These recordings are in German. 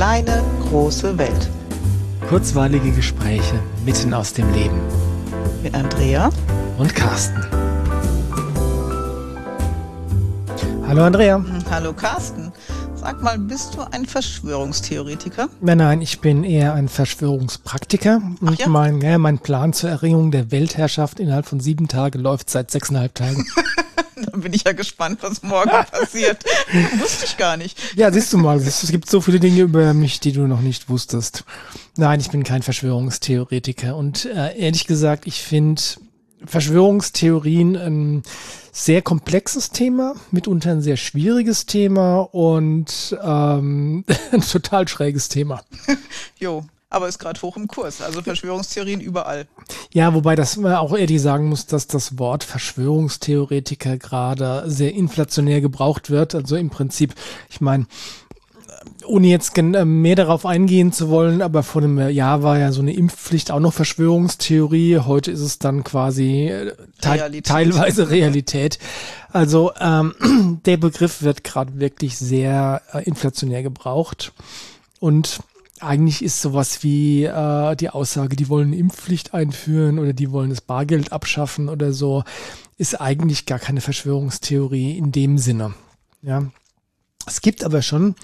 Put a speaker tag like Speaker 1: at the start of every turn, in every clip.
Speaker 1: kleine, große Welt.
Speaker 2: Kurzweilige Gespräche mitten aus dem Leben.
Speaker 1: Mit Andrea
Speaker 2: und Carsten. Hallo Andrea.
Speaker 1: Hm, hallo Carsten. Sag mal, bist du ein Verschwörungstheoretiker?
Speaker 2: Nein, nein, ich bin eher ein Verschwörungspraktiker. Und ja? mein, ja, mein Plan zur Erringung der Weltherrschaft innerhalb von sieben Tagen läuft seit sechseinhalb Tagen.
Speaker 1: da bin ich ja gespannt, was morgen passiert. Wusste ich gar nicht.
Speaker 2: Ja, siehst du mal, es gibt so viele Dinge über mich, die du noch nicht wusstest. Nein, ich bin kein Verschwörungstheoretiker. Und äh, ehrlich gesagt, ich finde Verschwörungstheorien ein sehr komplexes Thema, mitunter ein sehr schwieriges Thema und ähm, ein total schräges Thema.
Speaker 1: jo, aber ist gerade hoch im Kurs. Also Verschwörungstheorien überall.
Speaker 2: Ja, wobei das man auch ehrlich sagen muss, dass das Wort Verschwörungstheoretiker gerade sehr inflationär gebraucht wird. Also im Prinzip, ich meine, ohne jetzt äh, mehr darauf eingehen zu wollen, aber vor einem Jahr war ja so eine Impfpflicht auch noch Verschwörungstheorie. Heute ist es dann quasi äh, te Realität. teilweise Realität. Also ähm, der Begriff wird gerade wirklich sehr äh, inflationär gebraucht. Und eigentlich ist sowas wie äh, die Aussage, die wollen Impfpflicht einführen oder die wollen das Bargeld abschaffen oder so, ist eigentlich gar keine Verschwörungstheorie in dem Sinne. Ja. Es gibt aber schon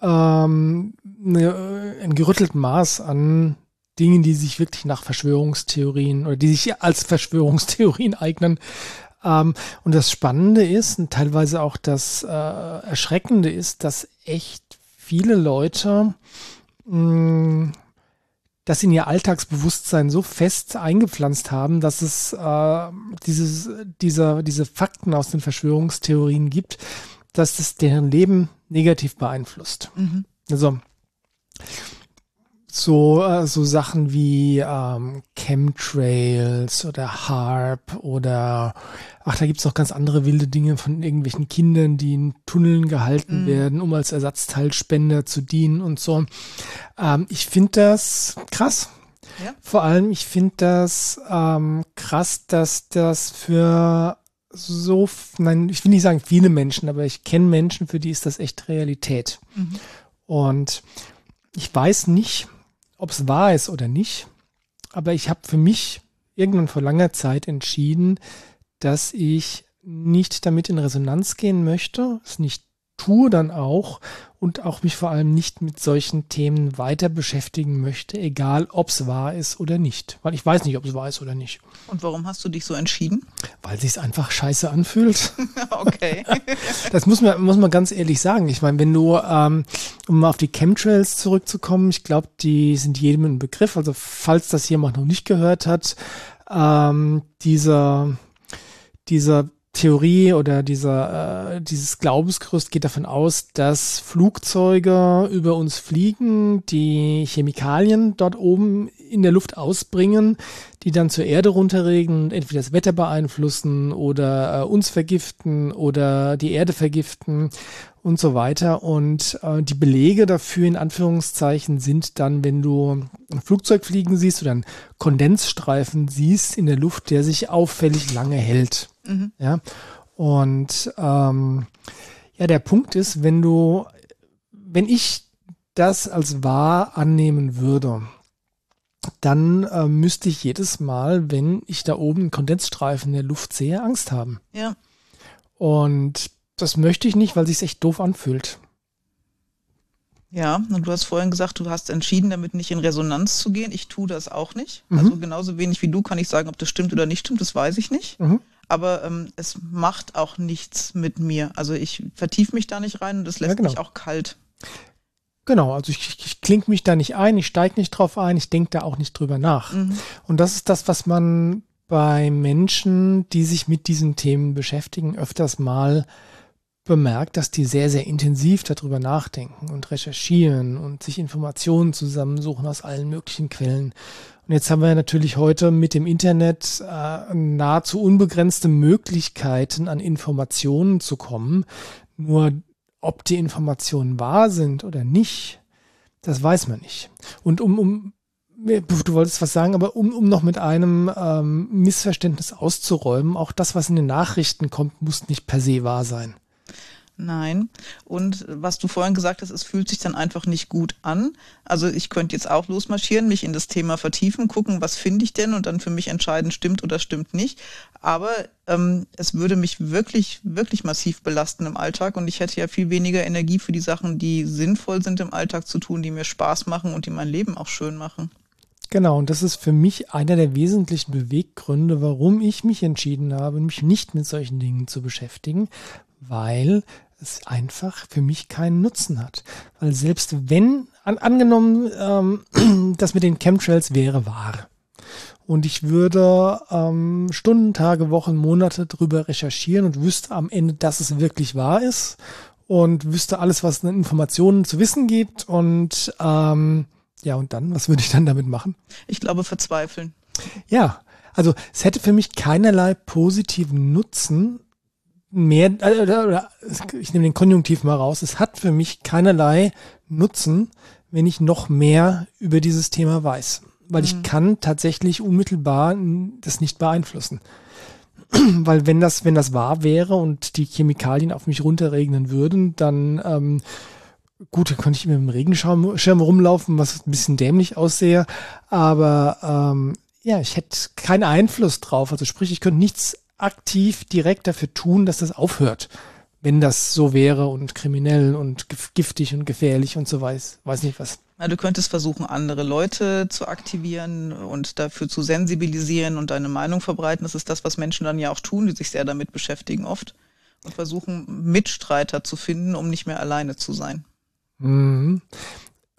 Speaker 2: ähm, eine, ein gerüttelten Maß an Dingen, die sich wirklich nach Verschwörungstheorien oder die sich als Verschwörungstheorien eignen. Ähm, und das Spannende ist und teilweise auch das äh, Erschreckende ist, dass echt viele Leute mh, mm, das in ihr Alltagsbewusstsein so fest eingepflanzt haben, dass es äh, dieses, dieser, diese Fakten aus den Verschwörungstheorien gibt, dass es deren Leben negativ beeinflusst. Mhm. Also so, äh, so Sachen wie ähm, Chemtrails oder HARP oder ach, da gibt's noch ganz andere wilde Dinge von irgendwelchen Kindern, die in Tunneln gehalten mhm. werden, um als Ersatzteilspender zu dienen und so. Ähm, ich finde das krass. Ja. Vor allem, ich finde das ähm, krass, dass das für so, nein, ich will nicht sagen viele Menschen, aber ich kenne Menschen, für die ist das echt Realität. Mhm. Und ich weiß nicht, ob es wahr ist oder nicht, aber ich habe für mich irgendwann vor langer Zeit entschieden, dass ich nicht damit in Resonanz gehen möchte, es nicht tue dann auch und auch mich vor allem nicht mit solchen Themen weiter beschäftigen möchte, egal ob es wahr ist oder nicht. Weil ich weiß nicht, ob es wahr ist oder nicht.
Speaker 1: Und warum hast du dich so entschieden?
Speaker 2: Weil sich einfach scheiße anfühlt.
Speaker 1: okay.
Speaker 2: das muss man, muss man ganz ehrlich sagen. Ich meine, wenn du, ähm, um mal auf die Chemtrails zurückzukommen, ich glaube, die sind jedem ein Begriff. Also falls das jemand noch nicht gehört hat, ähm, dieser, dieser Theorie oder dieser, äh, dieses Glaubensgerüst geht davon aus, dass Flugzeuge über uns fliegen, die Chemikalien dort oben in der Luft ausbringen, die dann zur Erde runterregen und entweder das Wetter beeinflussen oder äh, uns vergiften oder die Erde vergiften und so weiter. Und äh, die Belege dafür in Anführungszeichen sind dann, wenn du ein Flugzeug fliegen siehst oder einen Kondensstreifen siehst in der Luft, der sich auffällig lange hält. Mhm. Ja. Und ähm, ja, der Punkt ist, wenn du, wenn ich das als wahr annehmen würde, dann äh, müsste ich jedes Mal, wenn ich da oben einen Kondensstreifen in der Luft sehe, Angst haben.
Speaker 1: Ja.
Speaker 2: Und das möchte ich nicht, weil sich echt doof anfühlt.
Speaker 1: Ja, und du hast vorhin gesagt, du hast entschieden, damit nicht in Resonanz zu gehen. Ich tue das auch nicht. Mhm. Also genauso wenig wie du kann ich sagen, ob das stimmt oder nicht stimmt, das weiß ich nicht. Mhm. Aber ähm, es macht auch nichts mit mir. Also ich vertiefe mich da nicht rein und das lässt ja, genau. mich auch kalt.
Speaker 2: Genau, also ich, ich klinge mich da nicht ein, ich steige nicht drauf ein, ich denke da auch nicht drüber nach. Mhm. Und das ist das, was man bei Menschen, die sich mit diesen Themen beschäftigen, öfters mal bemerkt, dass die sehr, sehr intensiv darüber nachdenken und recherchieren und sich Informationen zusammensuchen aus allen möglichen Quellen. Und jetzt haben wir natürlich heute mit dem Internet äh, nahezu unbegrenzte Möglichkeiten, an Informationen zu kommen. Nur ob die Informationen wahr sind oder nicht, das weiß man nicht. Und um, um du wolltest was sagen, aber um, um noch mit einem ähm, Missverständnis auszuräumen, auch das, was in den Nachrichten kommt, muss nicht per se wahr sein.
Speaker 1: Nein. Und was du vorhin gesagt hast, es fühlt sich dann einfach nicht gut an. Also ich könnte jetzt auch losmarschieren, mich in das Thema vertiefen, gucken, was finde ich denn und dann für mich entscheiden, stimmt oder stimmt nicht. Aber ähm, es würde mich wirklich, wirklich massiv belasten im Alltag und ich hätte ja viel weniger Energie für die Sachen, die sinnvoll sind im Alltag zu tun, die mir Spaß machen und die mein Leben auch schön machen.
Speaker 2: Genau, und das ist für mich einer der wesentlichen Beweggründe, warum ich mich entschieden habe, mich nicht mit solchen Dingen zu beschäftigen, weil es einfach für mich keinen Nutzen hat. Weil selbst wenn, an, angenommen, ähm, das mit den Chemtrails wäre wahr, und ich würde ähm, Stunden, Tage, Wochen, Monate drüber recherchieren und wüsste am Ende, dass es wirklich wahr ist und wüsste alles, was an Informationen zu wissen gibt und ähm, ja, und dann, was würde ich dann damit machen?
Speaker 1: Ich glaube, verzweifeln.
Speaker 2: Ja, also es hätte für mich keinerlei positiven Nutzen mehr, äh, ich nehme den Konjunktiv mal raus, es hat für mich keinerlei Nutzen, wenn ich noch mehr über dieses Thema weiß. Weil mhm. ich kann tatsächlich unmittelbar das nicht beeinflussen. Weil wenn das, wenn das wahr wäre und die Chemikalien auf mich runterregnen würden, dann ähm, Gut, da konnte ich mit dem Regenschirm rumlaufen, was ein bisschen dämlich aussehe. Aber ähm, ja, ich hätte keinen Einfluss drauf. Also sprich, ich könnte nichts aktiv direkt dafür tun, dass das aufhört. Wenn das so wäre und kriminell und giftig und gefährlich und so weiß, weiß nicht was.
Speaker 1: Na, du könntest versuchen, andere Leute zu aktivieren und dafür zu sensibilisieren und deine Meinung verbreiten. Das ist das, was Menschen dann ja auch tun, die sich sehr damit beschäftigen oft. Und versuchen, Mitstreiter zu finden, um nicht mehr alleine zu sein.
Speaker 2: Mhm.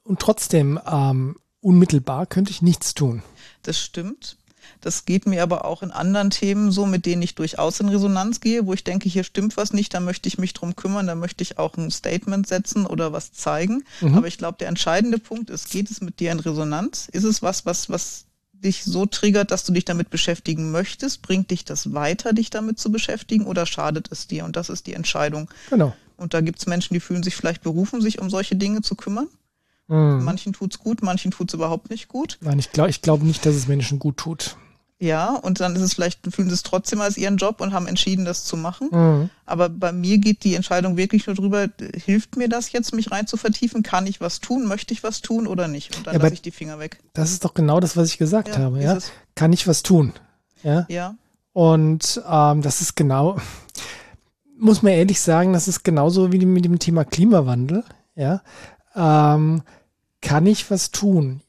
Speaker 2: Und trotzdem, ähm, unmittelbar könnte ich nichts tun.
Speaker 1: Das stimmt. Das geht mir aber auch in anderen Themen so, mit denen ich durchaus in Resonanz gehe, wo ich denke, hier stimmt was nicht, da möchte ich mich drum kümmern, da möchte ich auch ein Statement setzen oder was zeigen. Mhm. Aber ich glaube, der entscheidende Punkt ist, geht es mit dir in Resonanz? Ist es was, was, was dich so triggert, dass du dich damit beschäftigen möchtest? Bringt dich das weiter, dich damit zu beschäftigen oder schadet es dir? Und das ist die Entscheidung.
Speaker 2: Genau.
Speaker 1: Und da gibt es Menschen, die fühlen sich vielleicht berufen, sich um solche Dinge zu kümmern. Mhm. Manchen tut's gut, manchen tut's überhaupt nicht gut.
Speaker 2: Nein, ich glaube ich glaub nicht, dass es Menschen gut tut.
Speaker 1: Ja, und dann ist es vielleicht, fühlen sie es trotzdem als ihren Job und haben entschieden, das zu machen. Mhm. Aber bei mir geht die Entscheidung wirklich nur drüber, hilft mir das jetzt, mich rein zu vertiefen? Kann ich was tun? Möchte ich was tun oder nicht? Und dann ja, lasse ich die Finger weg.
Speaker 2: Das ist doch genau das, was ich gesagt ja, habe. Ja? Kann ich was tun? Ja.
Speaker 1: ja.
Speaker 2: Und ähm, das ist genau, muss man ehrlich sagen, das ist genauso wie mit dem Thema Klimawandel. Ja, ähm, kann ich was tun?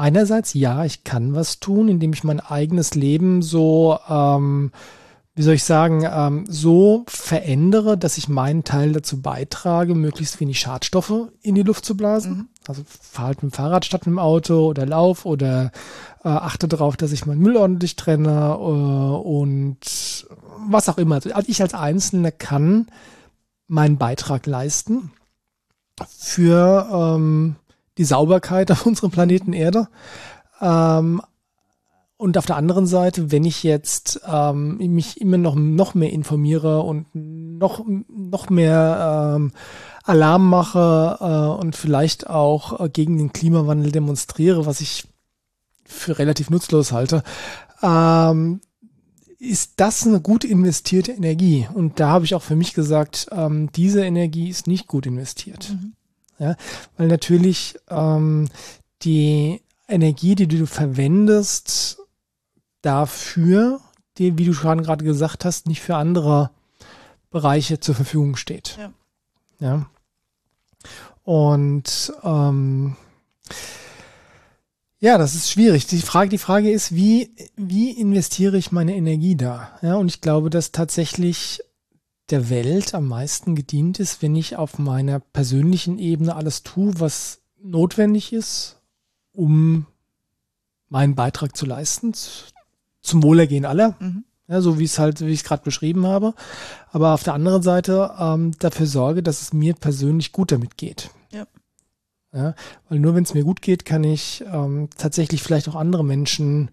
Speaker 2: Einerseits ja, ich kann was tun, indem ich mein eigenes Leben so, ähm, wie soll ich sagen, ähm, so verändere, dass ich meinen Teil dazu beitrage, möglichst wenig Schadstoffe in die Luft zu blasen. Mhm. Also fahre halt mit dem Fahrrad statt mit dem Auto oder lauf oder äh, achte darauf, dass ich meinen Müll ordentlich trenne äh, und was auch immer. Also ich als Einzelner kann meinen Beitrag leisten für ähm, die Sauberkeit auf unserem Planeten Erde. Ähm, und auf der anderen Seite, wenn ich jetzt ähm, mich immer noch, noch mehr informiere und noch, noch mehr ähm, Alarm mache äh, und vielleicht auch äh, gegen den Klimawandel demonstriere, was ich für relativ nutzlos halte, ähm, ist das eine gut investierte Energie. Und da habe ich auch für mich gesagt, ähm, diese Energie ist nicht gut investiert. Mhm. Ja, weil natürlich ähm, die Energie, die du verwendest, dafür, die, wie du schon gerade gesagt hast, nicht für andere Bereiche zur Verfügung steht. Ja. ja. Und ähm, ja, das ist schwierig. Die Frage, die Frage ist, wie, wie investiere ich meine Energie da? Ja, und ich glaube, dass tatsächlich der Welt am meisten gedient ist, wenn ich auf meiner persönlichen Ebene alles tue, was notwendig ist, um meinen Beitrag zu leisten, zum Wohlergehen aller. Mhm. Ja, so wie es halt, wie ich es gerade beschrieben habe. Aber auf der anderen Seite ähm, dafür sorge, dass es mir persönlich gut damit geht. Ja. Ja, weil nur wenn es mir gut geht, kann ich ähm, tatsächlich vielleicht auch andere Menschen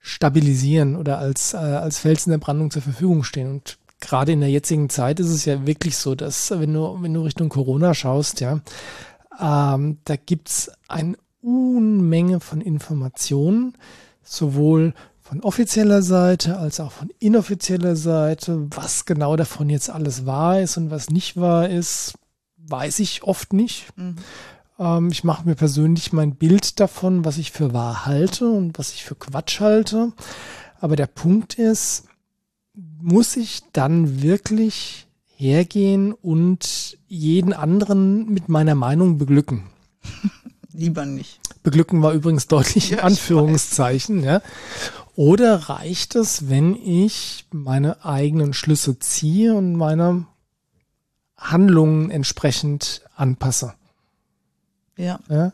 Speaker 2: stabilisieren oder als, äh, als Fels in der Brandung zur Verfügung stehen. Und gerade in der jetzigen Zeit ist es ja wirklich so, dass wenn du, wenn du Richtung Corona schaust, ja, ähm, da gibt's eine Unmenge von Informationen, sowohl von offizieller Seite als auch von inoffizieller Seite. Was genau davon jetzt alles wahr ist und was nicht wahr ist, weiß ich oft nicht. Mhm. Ähm, ich mache mir persönlich mein Bild davon, was ich für wahr halte und was ich für Quatsch halte. Aber der Punkt ist, muss ich dann wirklich hergehen und jeden anderen mit meiner Meinung beglücken?
Speaker 1: Lieber nicht.
Speaker 2: Beglücken war übrigens deutlich ja, Anführungszeichen, ja. Oder reicht es, wenn ich meine eigenen Schlüsse ziehe und meine Handlungen entsprechend anpasse?
Speaker 1: Ja.
Speaker 2: ja.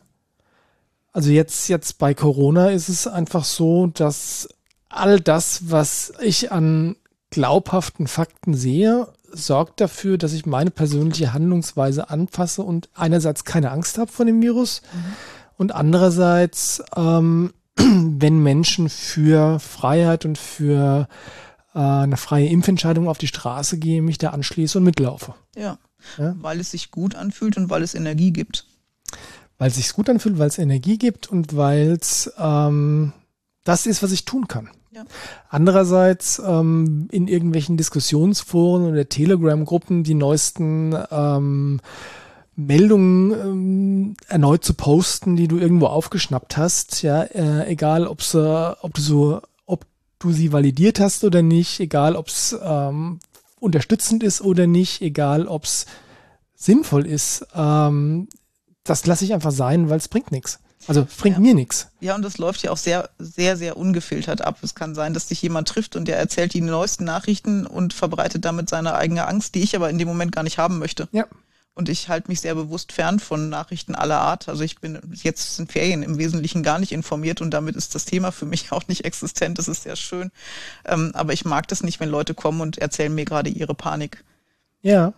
Speaker 2: Also jetzt, jetzt bei Corona ist es einfach so, dass all das, was ich an glaubhaften Fakten sehe, sorgt dafür, dass ich meine persönliche Handlungsweise anpasse und einerseits keine Angst habe vor dem Virus mhm. und andererseits, ähm, wenn Menschen für Freiheit und für äh, eine freie Impfentscheidung auf die Straße gehen, mich da anschließe und mitlaufe.
Speaker 1: Ja, ja? weil es sich gut anfühlt und weil es Energie gibt.
Speaker 2: Weil es sich gut anfühlt, weil es Energie gibt und weil es ähm, das ist, was ich tun kann. Ja. Andererseits ähm, in irgendwelchen Diskussionsforen oder Telegram-Gruppen die neuesten ähm, Meldungen ähm, erneut zu posten, die du irgendwo aufgeschnappt hast, ja, äh, egal ob ob du so, ob du sie validiert hast oder nicht, egal ob es ähm, unterstützend ist oder nicht, egal ob es sinnvoll ist, ähm, das lasse ich einfach sein, weil es bringt nichts. Also bringt
Speaker 1: ja.
Speaker 2: mir nichts.
Speaker 1: Ja, und das läuft ja auch sehr, sehr, sehr ungefiltert ab. Es kann sein, dass dich jemand trifft und der erzählt die neuesten Nachrichten und verbreitet damit seine eigene Angst, die ich aber in dem Moment gar nicht haben möchte.
Speaker 2: Ja.
Speaker 1: Und ich halte mich sehr bewusst fern von Nachrichten aller Art. Also ich bin jetzt in Ferien im Wesentlichen gar nicht informiert und damit ist das Thema für mich auch nicht existent. Das ist sehr schön. Ähm, aber ich mag das nicht, wenn Leute kommen und erzählen mir gerade ihre Panik.
Speaker 2: Ja.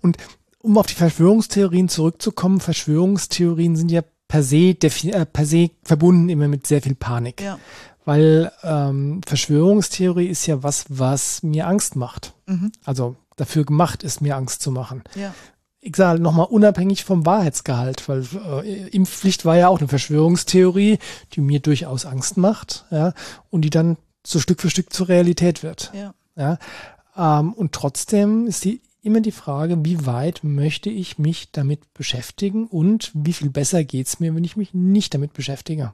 Speaker 2: Und um auf die Verschwörungstheorien zurückzukommen, Verschwörungstheorien sind ja per se, äh, per se verbunden immer mit sehr viel Panik.
Speaker 1: Ja.
Speaker 2: Weil ähm, Verschwörungstheorie ist ja was, was mir Angst macht.
Speaker 1: Mhm.
Speaker 2: Also dafür gemacht ist, mir Angst zu machen.
Speaker 1: Ja.
Speaker 2: Ich sage nochmal unabhängig vom Wahrheitsgehalt, weil äh, Impfpflicht war ja auch eine Verschwörungstheorie, die mir durchaus Angst macht, ja, und die dann so Stück für Stück zur Realität wird.
Speaker 1: Ja.
Speaker 2: ja ähm, und trotzdem ist die immer die Frage, wie weit möchte ich mich damit beschäftigen und wie viel besser geht es mir, wenn ich mich nicht damit beschäftige.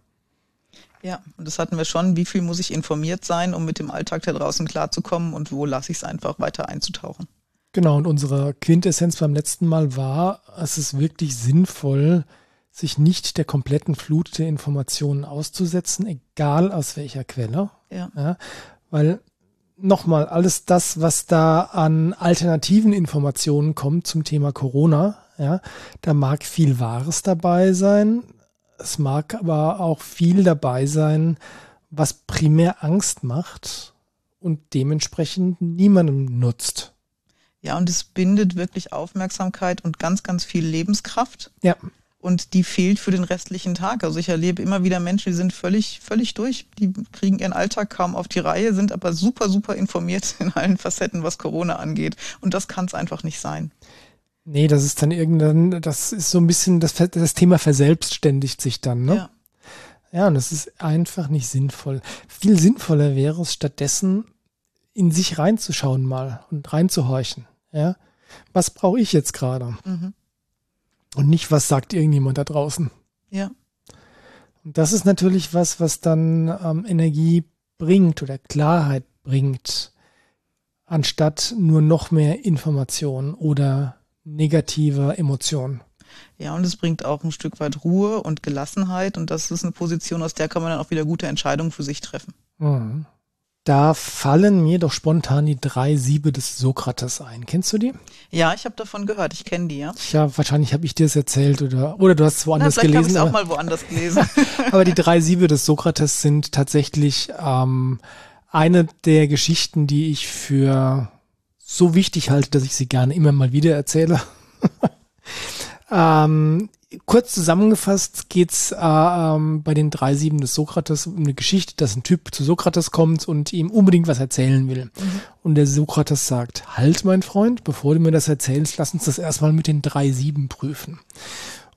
Speaker 1: Ja, und das hatten wir schon. Wie viel muss ich informiert sein, um mit dem Alltag da draußen klarzukommen und wo lasse ich es einfach weiter einzutauchen?
Speaker 2: Genau, und unsere Quintessenz beim letzten Mal war, es ist wirklich sinnvoll, sich nicht der kompletten Flut der Informationen auszusetzen, egal aus welcher Quelle.
Speaker 1: Ja.
Speaker 2: ja weil nochmal, alles das, was da an alternativen Informationen kommt zum Thema Corona, ja, da mag viel Wahres dabei sein. Es mag aber auch viel dabei sein, was primär Angst macht und dementsprechend niemandem nutzt.
Speaker 1: Ja, und es bindet wirklich Aufmerksamkeit und ganz, ganz viel Lebenskraft.
Speaker 2: Ja
Speaker 1: und die fehlt für den restlichen Tag. Also ich erlebe immer wieder Menschen, die sind völlig, völlig durch, die kriegen ihren Alltag kaum auf die Reihe, sind aber super, super informiert in allen Facetten, was Corona angeht. Und das kann es einfach nicht sein.
Speaker 2: Nee, das ist dann irgendwann, das ist so ein bisschen, das, das Thema verselbstständigt sich dann, ne?
Speaker 1: Ja.
Speaker 2: Ja, und das ist einfach nicht sinnvoll. Viel sinnvoller wäre es stattdessen, in sich reinzuschauen mal und reinzuhorchen. Ja, was brauche ich jetzt gerade?
Speaker 1: Mhm.
Speaker 2: Und nicht, was sagt irgendjemand da draußen.
Speaker 1: Ja.
Speaker 2: Und das ist natürlich was, was dann ähm, Energie bringt oder Klarheit bringt, anstatt nur noch mehr Information oder negative Emotionen.
Speaker 1: Ja, und es bringt auch ein Stück weit Ruhe und Gelassenheit und das ist eine Position, aus der kann man dann auch wieder gute Entscheidungen für sich treffen.
Speaker 2: Mhm. Da fallen mir doch spontan die drei Siebe des Sokrates ein. Kennst du die?
Speaker 1: Ja, ich habe davon gehört. Ich kenne die, ja.
Speaker 2: Ja, wahrscheinlich habe ich dir es erzählt oder, oder du hast es woanders Na, vielleicht gelesen.
Speaker 1: Ich auch mal woanders gelesen.
Speaker 2: aber die drei Siebe des Sokrates sind tatsächlich ähm, eine der Geschichten, die ich für so wichtig halte, dass ich sie gerne immer mal wieder erzähle. ähm, kurz zusammengefasst geht's äh, ähm, bei den drei Sieben des Sokrates um eine Geschichte, dass ein Typ zu Sokrates kommt und ihm unbedingt was erzählen will. Mhm. Und der Sokrates sagt, halt mein Freund, bevor du mir das erzählst, lass uns das erstmal mit den drei Sieben prüfen.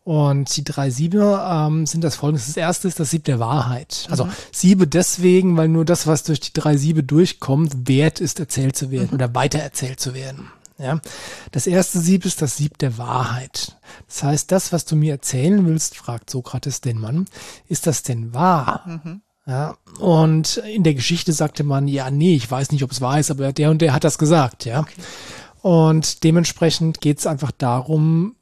Speaker 2: Und die drei Siebe ähm, sind das folgende. Das erste ist das Sieb der Wahrheit. Also mhm. Siebe deswegen, weil nur das, was durch die drei Siebe durchkommt, wert ist, erzählt zu werden mhm. oder weiter erzählt zu werden. Ja, das erste Sieb ist das Sieb der Wahrheit. Das heißt, das, was du mir erzählen willst, fragt Sokrates den Mann, ist das denn wahr? Mhm. Ja, und in der Geschichte sagte man, ja, nee, ich weiß nicht, ob es wahr ist, aber der und der hat das gesagt, ja. Okay. Und dementsprechend geht es einfach darum,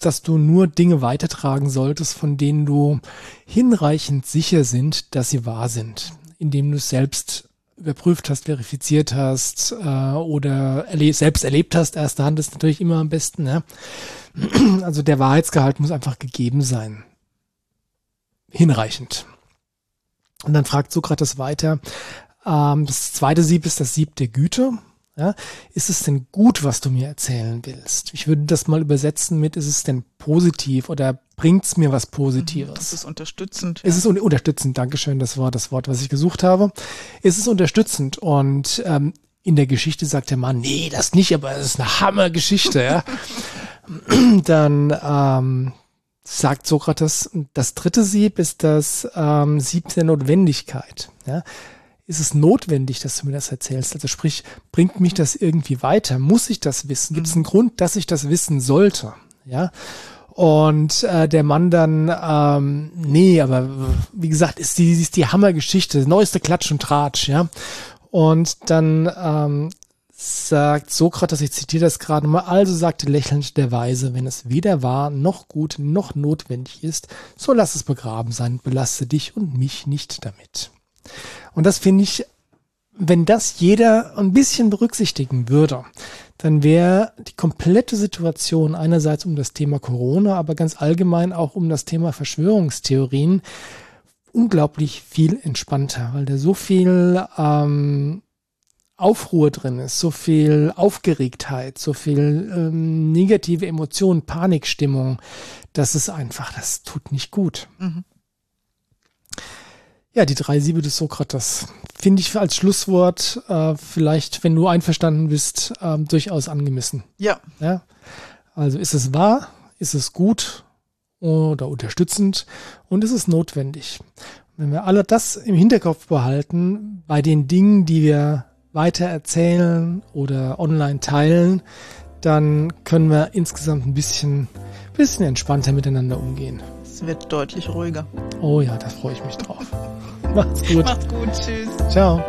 Speaker 2: dass du nur Dinge weitertragen solltest, von denen du hinreichend sicher sind, dass sie wahr sind, indem du es selbst überprüft hast, verifiziert hast äh, oder erle selbst erlebt hast. Erste Hand ist natürlich immer am besten. Ne? Also der Wahrheitsgehalt muss einfach gegeben sein. Hinreichend. Und dann fragt Sokrates weiter, ähm, das zweite Sieb ist das Sieb der Güte. Ja, ist es denn gut, was du mir erzählen willst? Ich würde das mal übersetzen mit, ist es denn positiv oder bringt es mir was Positives?
Speaker 1: Das ist unterstützend.
Speaker 2: Ja. Ist es un unterstützend? Dankeschön, das war das Wort, was ich gesucht habe. Ist es unterstützend? Und ähm, in der Geschichte sagt der Mann, nee, das nicht, aber es ist eine Hammergeschichte. ja. Dann ähm, sagt Sokrates, das dritte Sieb ist das ähm, Sieb der Notwendigkeit. Ja ist es notwendig, dass du mir das erzählst? Also sprich, bringt mich das irgendwie weiter? Muss ich das wissen? Gibt es einen Grund, dass ich das wissen sollte? Ja. Und äh, der Mann dann, ähm, nee, aber wie gesagt, ist die, ist die Hammergeschichte, neueste Klatsch und Tratsch, ja. Und dann ähm, sagt Sokrates, ich zitiere das gerade mal, also sagte lächelnd der Weise, wenn es weder wahr noch gut noch notwendig ist, so lass es begraben sein, belaste dich und mich nicht damit. Und das finde ich, wenn das jeder ein bisschen berücksichtigen würde, dann wäre die komplette Situation einerseits um das Thema Corona, aber ganz allgemein auch um das Thema Verschwörungstheorien unglaublich viel entspannter, weil da so viel ähm, Aufruhr drin ist, so viel Aufgeregtheit, so viel ähm, negative Emotionen, Panikstimmung, das ist einfach, das tut nicht gut. Mhm. Ja, die drei Siebe des Sokrates finde ich als Schlusswort äh, vielleicht, wenn du einverstanden bist, äh, durchaus angemessen.
Speaker 1: Ja.
Speaker 2: ja. Also ist es wahr, ist es gut oder unterstützend und ist es notwendig. Wenn wir alle das im Hinterkopf behalten, bei den Dingen, die wir weiter erzählen oder online teilen, dann können wir insgesamt ein bisschen, bisschen entspannter miteinander umgehen.
Speaker 1: Es wird deutlich ruhiger.
Speaker 2: Oh ja, da freue ich mich drauf. Macht's gut.
Speaker 1: Macht's gut. Tschüss.
Speaker 2: Ciao.